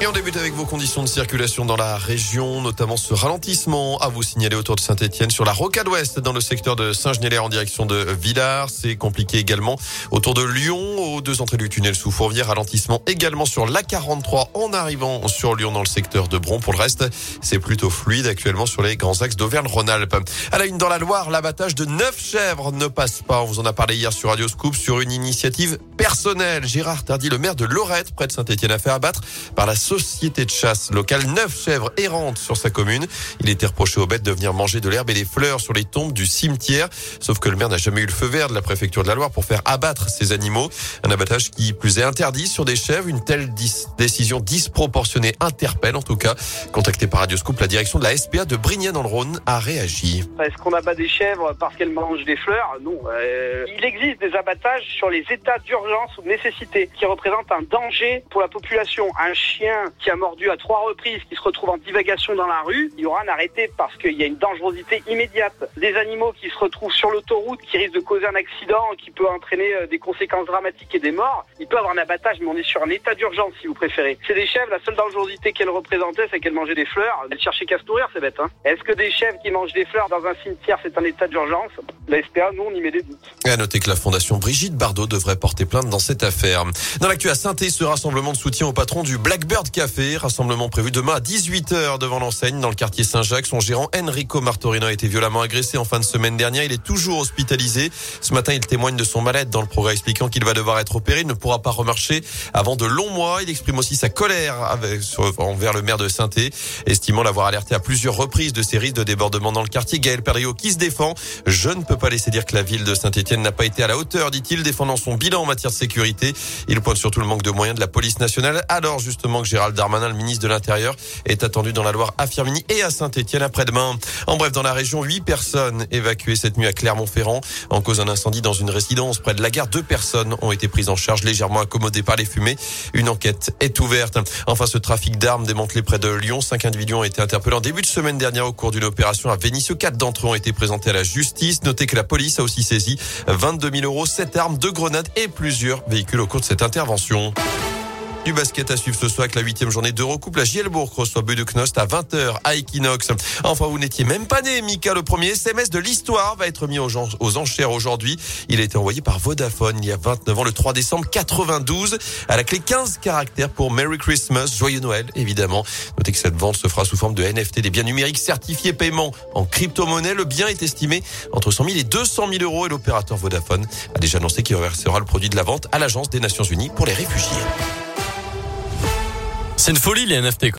Et on débute avec vos conditions de circulation dans la région, notamment ce ralentissement à vous signaler autour de Saint-Etienne sur la rocade ouest dans le secteur de Saint-Genélaire en direction de Villars. C'est compliqué également autour de Lyon, aux deux entrées du tunnel sous Fourvière. Ralentissement également sur l'A43 en arrivant sur Lyon dans le secteur de Bron. Pour le reste, c'est plutôt fluide actuellement sur les grands axes d'Auvergne-Rhône-Alpes. À la une dans la Loire, l'abattage de neuf chèvres ne passe pas. On vous en a parlé hier sur Radio Scoop sur une initiative personnelle. Gérard Tardy, le maire de Lorette, près de Saint-Etienne, a fait abattre par la société de chasse locale. Neuf chèvres errantes sur sa commune. Il était reproché aux bêtes de venir manger de l'herbe et des fleurs sur les tombes du cimetière. Sauf que le maire n'a jamais eu le feu vert de la préfecture de la Loire pour faire abattre ces animaux. Un abattage qui plus est interdit sur des chèvres. Une telle décision disproportionnée interpelle en tout cas. Contacté par Radioscope, la direction de la SPA de Brignais dans le Rhône a réagi. Est-ce qu'on abat des chèvres parce qu'elles mangent des fleurs? Non. Euh, il existe des abattages sur les états d'urgence ou de nécessité qui représentent un danger pour la population. Un chien qui a mordu à trois reprises, qui se retrouve en divagation dans la rue, il y aura un arrêté parce qu'il y a une dangerosité immédiate. Des animaux qui se retrouvent sur l'autoroute, qui risquent de causer un accident, qui peut entraîner euh, des conséquences dramatiques et des morts, il peut avoir un abattage, mais on est sur un état d'urgence si vous préférez. C'est des chèvres, la seule dangerosité qu'elles représentaient, c'est qu'elles mangeaient des fleurs. Elles cherchaient qu'à se nourrir, c'est bête. Hein Est-ce que des chèvres qui mangent des fleurs dans un cimetière, c'est un état d'urgence? La SPA, nous, on y met des doutes. À noter que la fondation Brigitte Bardot devrait porter plainte dans cette affaire. Dans l'actu à saint ce rassemblement de soutien au patron du Blackbird Café, rassemblement prévu demain à 18h devant l'enseigne dans le quartier Saint-Jacques. Son gérant Enrico Martorino a été violemment agressé en fin de semaine dernière. Il est toujours hospitalisé. Ce matin, il témoigne de son mal-être dans le progrès expliquant qu'il va devoir être opéré. Il ne pourra pas remarcher avant de longs mois. Il exprime aussi sa colère avec, envers le maire de saint estimant l'avoir alerté à plusieurs reprises de ces risques de débordement dans le quartier. Gaël Perriot qui se défend. Je ne peux pas laisser dire que la ville de Saint-Etienne n'a pas été à la hauteur, dit-il, défendant son bilan en matière de sécurité. Il pointe surtout le manque de moyens de la police nationale. Alors justement que Gérald Darmanin, le ministre de l'Intérieur, est attendu dans la Loire à Firminy et à Saint-Etienne après-demain. En bref, dans la région, huit personnes évacuées cette nuit à Clermont-Ferrand. En cause d'un incendie dans une résidence près de la gare, deux personnes ont été prises en charge légèrement accommodées par les fumées. Une enquête est ouverte. Enfin, ce trafic d'armes démantelé près de Lyon. Cinq individus ont été interpellés en début de semaine dernière au cours d'une opération à Vénissieux. Quatre d'entre eux ont été présentés à la justice. Notez que la police a aussi saisi 22 000 euros, sept armes, deux grenades et plusieurs véhicules au cours de cette intervention. Du basket à suivre ce soir avec la huitième journée d'Eurocoupe. La Gielbourg reçoit Knost à 20h à Equinox. Enfin, vous n'étiez même pas né, Mika. Le premier SMS de l'histoire va être mis aux, enchères aujourd'hui. Il a été envoyé par Vodafone il y a 29 ans, le 3 décembre 92. À la clé 15 caractères pour Merry Christmas, Joyeux Noël, évidemment. Notez que cette vente se fera sous forme de NFT, des biens numériques certifiés paiement en crypto-monnaie. Le bien est estimé entre 100 000 et 200 000 euros et l'opérateur Vodafone a déjà annoncé qu'il reversera le produit de la vente à l'Agence des Nations Unies pour les réfugiés. C'est une folie les NFT.